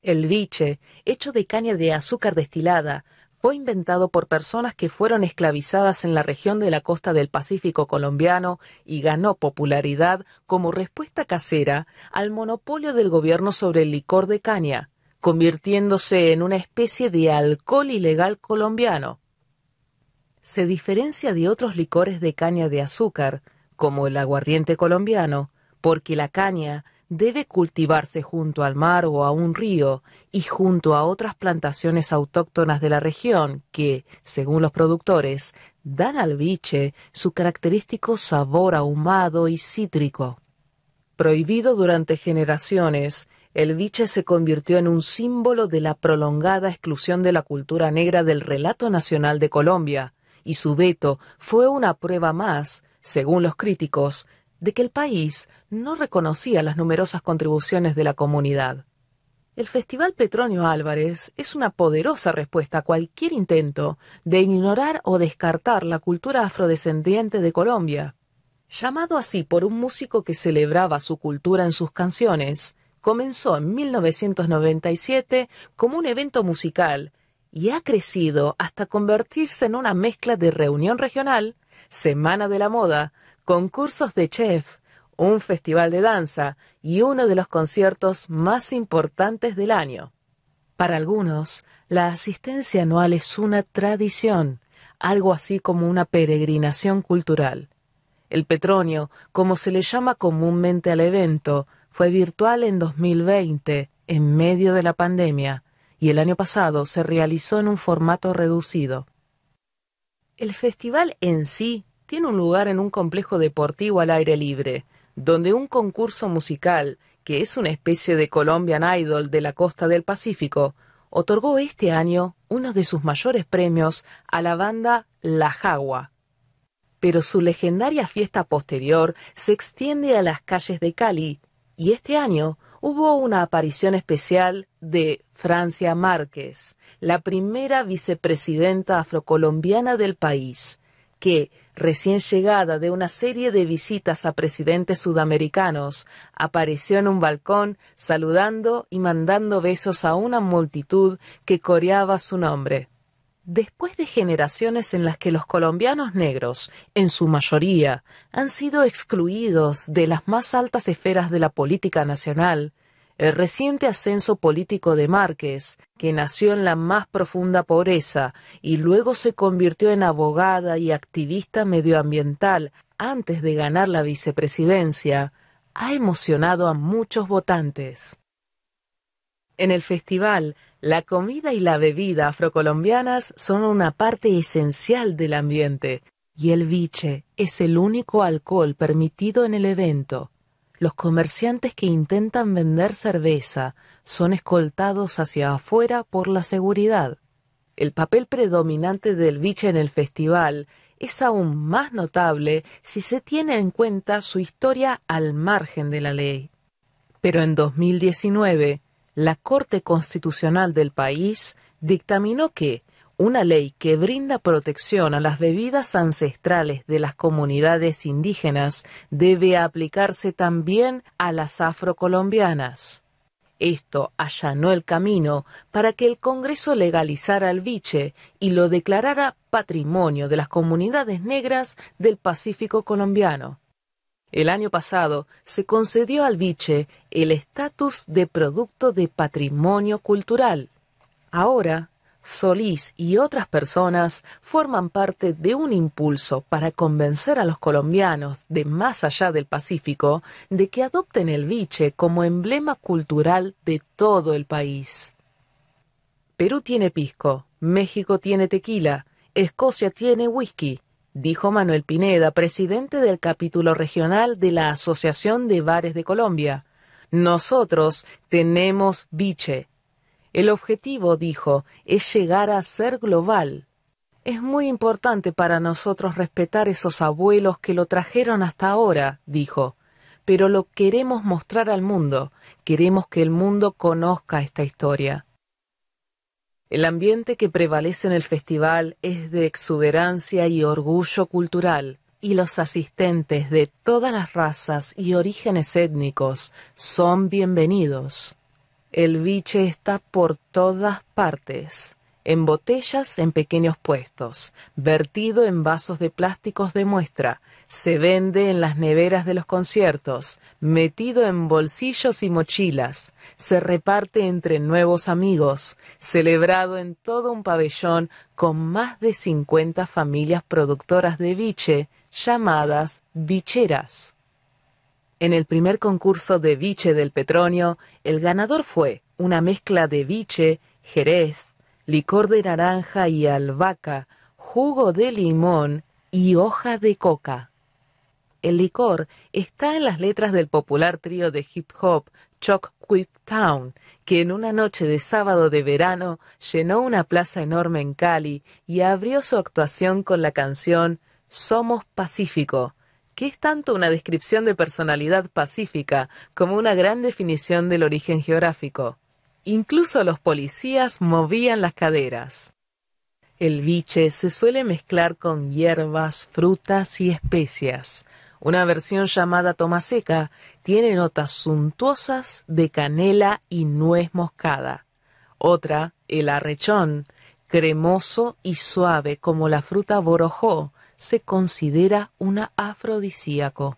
Speaker 2: El biche, hecho de caña de azúcar destilada, fue inventado por personas que fueron esclavizadas en la región de la costa del Pacífico colombiano y ganó popularidad como respuesta casera al monopolio del gobierno sobre el licor de caña, convirtiéndose en una especie de alcohol ilegal colombiano. Se diferencia de otros licores de caña de azúcar, como el aguardiente colombiano, porque la caña debe cultivarse junto al mar o a un río y junto a otras plantaciones autóctonas de la región que, según los productores, dan al biche su característico sabor ahumado y cítrico. Prohibido durante generaciones, el biche se convirtió en un símbolo de la prolongada exclusión de la cultura negra del relato nacional de Colombia, y su veto fue una prueba más, según los críticos, de que el país no reconocía las numerosas contribuciones de la comunidad. El Festival Petronio Álvarez es una poderosa respuesta a cualquier intento de ignorar o descartar la cultura afrodescendiente de Colombia. Llamado así por un músico que celebraba su cultura en sus canciones, comenzó en 1997 como un evento musical y ha crecido hasta convertirse en una mezcla de reunión regional, Semana de la Moda, concursos de chef, un festival de danza y uno de los conciertos más importantes del año. Para algunos, la asistencia anual es una tradición, algo así como una peregrinación cultural. El Petronio, como se le llama comúnmente al evento, fue virtual en 2020, en medio de la pandemia, y el año pasado se realizó en un formato reducido. El festival en sí tiene un lugar en un complejo deportivo al aire libre, donde un concurso musical, que es una especie de Colombian Idol de la costa del Pacífico, otorgó este año uno de sus mayores premios a la banda La Jagua. Pero su legendaria fiesta posterior se extiende a las calles de Cali, y este año hubo una aparición especial de Francia Márquez, la primera vicepresidenta afrocolombiana del país, que, recién llegada de una serie de visitas a presidentes sudamericanos, apareció en un balcón saludando y mandando besos a una multitud que coreaba su nombre. Después de generaciones en las que los colombianos negros, en su mayoría, han sido excluidos de las más altas esferas de la política nacional, el reciente ascenso político de Márquez, que nació en la más profunda pobreza y luego se convirtió en abogada y activista medioambiental antes de ganar la vicepresidencia, ha emocionado a muchos votantes. En el festival, la comida y la bebida afrocolombianas son una parte esencial del ambiente, y el biche es el único alcohol permitido en el evento. Los comerciantes que intentan vender cerveza son escoltados hacia afuera por la seguridad. El papel predominante del biche en el festival es aún más notable si se tiene en cuenta su historia al margen de la ley. Pero en 2019, la Corte Constitucional del país dictaminó que una ley que brinda protección a las bebidas ancestrales de las comunidades indígenas debe aplicarse también a las afrocolombianas. Esto allanó el camino para que el Congreso legalizara el biche y lo declarara patrimonio de las comunidades negras del Pacífico colombiano. El año pasado se concedió al biche el estatus de producto de patrimonio cultural. Ahora Solís y otras personas forman parte de un impulso para convencer a los colombianos de más allá del Pacífico de que adopten el biche como emblema cultural de todo el país. Perú tiene pisco, México tiene tequila, Escocia tiene whisky, dijo Manuel Pineda, presidente del capítulo regional de la Asociación de Bares de Colombia. Nosotros tenemos biche, el objetivo, dijo, es llegar a ser global. Es muy importante para nosotros respetar esos abuelos que lo trajeron hasta ahora, dijo, pero lo queremos mostrar al mundo, queremos que el mundo conozca esta historia. El ambiente que prevalece en el festival es de exuberancia y orgullo cultural, y los asistentes de todas las razas y orígenes étnicos son bienvenidos. El biche está por todas partes, en botellas en pequeños puestos, vertido en vasos de plásticos de muestra, se vende en las neveras de los conciertos, metido en bolsillos y mochilas, se reparte entre nuevos amigos, celebrado en todo un pabellón con más de cincuenta familias productoras de biche llamadas bicheras. En el primer concurso de biche del Petronio, el ganador fue una mezcla de biche, jerez, licor de naranja y albahaca, jugo de limón y hoja de coca. El licor está en las letras del popular trío de hip hop Choc Quip Town, que en una noche de sábado de verano llenó una plaza enorme en Cali y abrió su actuación con la canción Somos Pacífico, es tanto una descripción de personalidad pacífica como una gran definición del origen geográfico. Incluso los policías movían las caderas. El biche se suele mezclar con hierbas, frutas y especias. Una versión llamada tomaseca tiene notas suntuosas de canela y nuez moscada. Otra, el arrechón, cremoso y suave como la fruta borojó, se considera un afrodisíaco.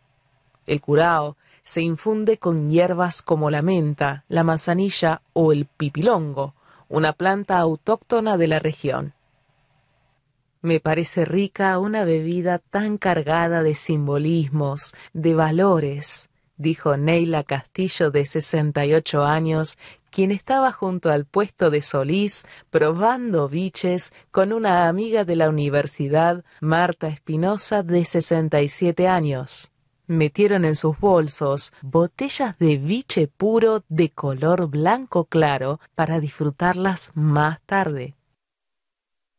Speaker 2: El curao se infunde con hierbas como la menta, la manzanilla o el pipilongo, una planta autóctona de la región. Me parece rica una bebida tan cargada de simbolismos, de valores, dijo Neila Castillo de 68 años, quien estaba junto al puesto de Solís probando biches con una amiga de la universidad, Marta Espinosa, de 67 años. Metieron en sus bolsos botellas de biche puro de color blanco claro para disfrutarlas más tarde.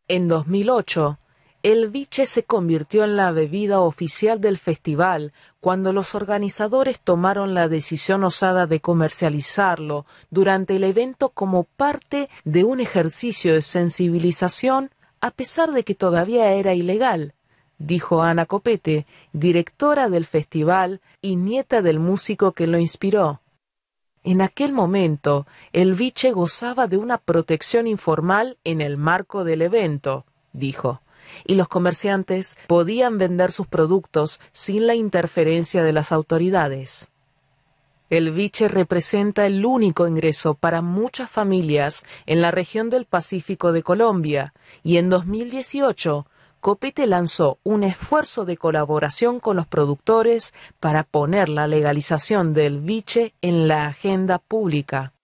Speaker 2: En 2008, el biche se convirtió en la bebida oficial del festival cuando los organizadores tomaron la decisión osada de comercializarlo durante el evento como parte de un ejercicio de sensibilización a pesar de que todavía era ilegal, dijo Ana Copete, directora del festival y nieta del músico que lo inspiró. En aquel momento, el biche gozaba de una protección informal en el marco del evento, dijo y los comerciantes podían vender sus productos sin la interferencia de las autoridades. El biche representa el único ingreso para muchas familias en la región del Pacífico de Colombia y en 2018 Copete lanzó un esfuerzo de colaboración con los productores para poner la legalización del biche en la agenda pública.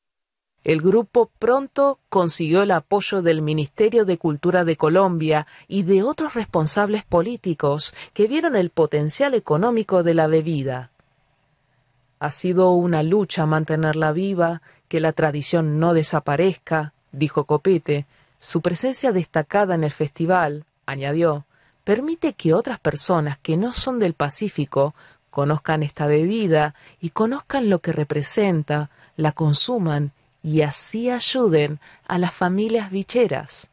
Speaker 2: El grupo pronto consiguió el apoyo del Ministerio de Cultura de Colombia y de otros responsables políticos que vieron el potencial económico de la bebida. Ha sido una lucha mantenerla viva, que la tradición no desaparezca, dijo Copete. Su presencia destacada en el festival, añadió, permite que otras personas que no son del Pacífico conozcan esta bebida y conozcan lo que representa, la consuman y así ayuden a las familias bicheras.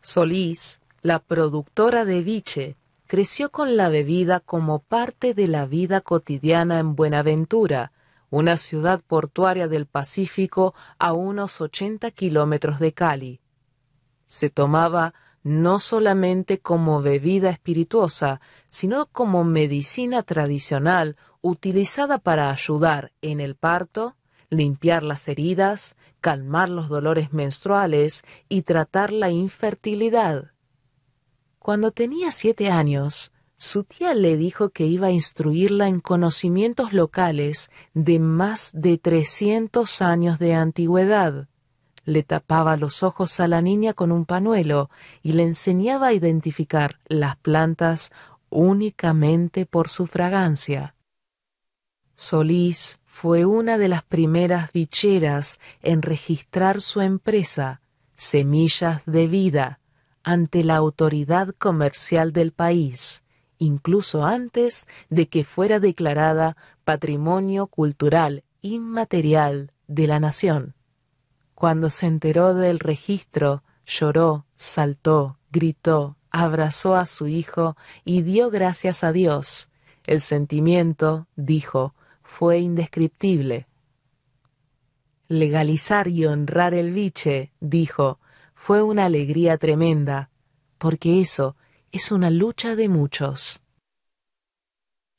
Speaker 2: Solís, la productora de biche, creció con la bebida como parte de la vida cotidiana en Buenaventura, una ciudad portuaria del Pacífico a unos 80 kilómetros de Cali. Se tomaba no solamente como bebida espirituosa, sino como medicina tradicional utilizada para ayudar en el parto, limpiar las heridas, calmar los dolores menstruales y tratar la infertilidad. Cuando tenía siete años, su tía le dijo que iba a instruirla en conocimientos locales de más de trescientos años de antigüedad. Le tapaba los ojos a la niña con un panuelo y le enseñaba a identificar las plantas únicamente por su fragancia. Solís fue una de las primeras bicheras en registrar su empresa, Semillas de Vida, ante la autoridad comercial del país, incluso antes de que fuera declarada Patrimonio Cultural Inmaterial de la Nación. Cuando se enteró del registro, lloró, saltó, gritó, abrazó a su hijo y dio gracias a Dios. El sentimiento, dijo, fue indescriptible. Legalizar y honrar el biche, dijo, fue una alegría tremenda, porque eso es una lucha de muchos.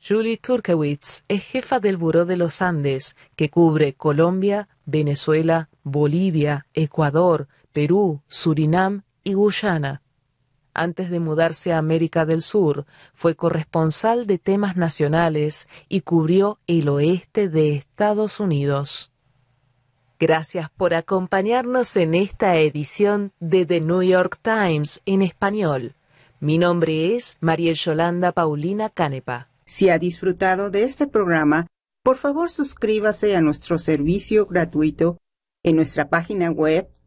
Speaker 2: Julie Turkewitz es jefa del Buró de los Andes, que cubre Colombia, Venezuela, Bolivia, Ecuador, Perú, Surinam y Guyana. Antes de mudarse a América del Sur, fue corresponsal de temas nacionales y cubrió el oeste de Estados Unidos. Gracias por acompañarnos en esta edición de The New York Times en español. Mi nombre es María Yolanda Paulina Canepa.
Speaker 1: Si ha disfrutado de este programa, por favor suscríbase a nuestro servicio gratuito en nuestra página web